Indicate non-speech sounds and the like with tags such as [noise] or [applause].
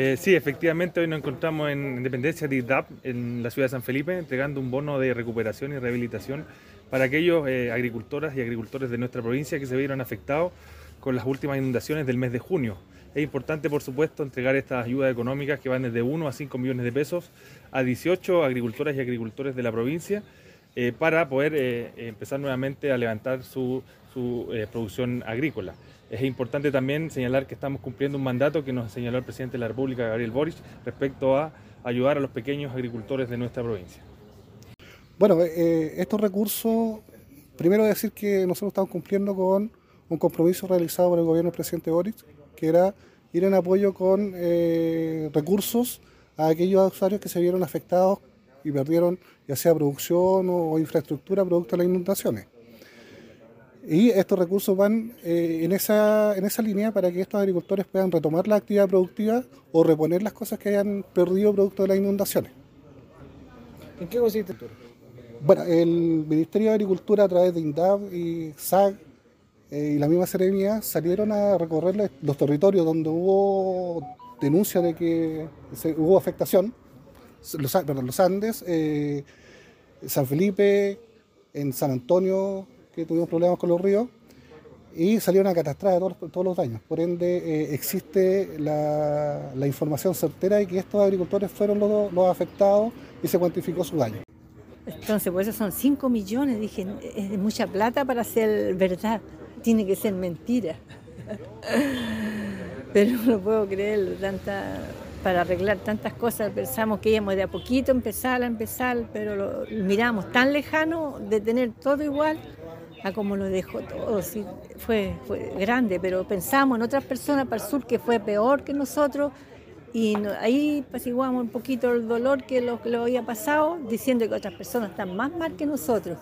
Eh, sí, efectivamente, hoy nos encontramos en Independencia de IDAP, en la ciudad de San Felipe, entregando un bono de recuperación y rehabilitación para aquellos eh, agricultoras y agricultores de nuestra provincia que se vieron afectados con las últimas inundaciones del mes de junio. Es importante, por supuesto, entregar estas ayudas económicas que van desde 1 a 5 millones de pesos a 18 agricultoras y agricultores de la provincia eh, para poder eh, empezar nuevamente a levantar su, su producción agrícola. Es importante también señalar que estamos cumpliendo un mandato que nos señaló el presidente de la República, Gabriel Boric, respecto a ayudar a los pequeños agricultores de nuestra provincia. Bueno, eh, estos recursos, primero decir que nosotros estamos cumpliendo con un compromiso realizado por el gobierno del presidente Boric, que era ir en apoyo con eh, recursos a aquellos usuarios que se vieron afectados y perdieron ya sea producción o, o infraestructura producto de las inundaciones. Y estos recursos van eh, en, esa, en esa línea para que estos agricultores puedan retomar la actividad productiva o reponer las cosas que hayan perdido producto de las inundaciones. ¿En qué consiste? Bueno, el Ministerio de Agricultura a través de INDAP y SAG eh, y la misma Seremia salieron a recorrer los territorios donde hubo denuncia de que se, hubo afectación, los, Andes, eh, San Felipe, en San Antonio, que tuvimos problemas con los ríos, y salieron a catastrar todos, todos los daños. Por ende, eh, existe la, la, información certera de que estos agricultores fueron los, los, afectados y se cuantificó su daño. Entonces, por eso son 5 millones, dije, es mucha plata para ser verdad, tiene que ser mentira. [laughs] Pero no puedo creer, tanta, para arreglar tantas cosas pensamos que íbamos de a poquito empezar a empezar, pero lo, miramos tan lejano de tener todo igual a como lo dejó todo. Fue, fue grande, pero pensamos en otras personas para el sur que fue peor que nosotros y ahí apaciguamos un poquito el dolor que lo, que lo había pasado, diciendo que otras personas están más mal que nosotros.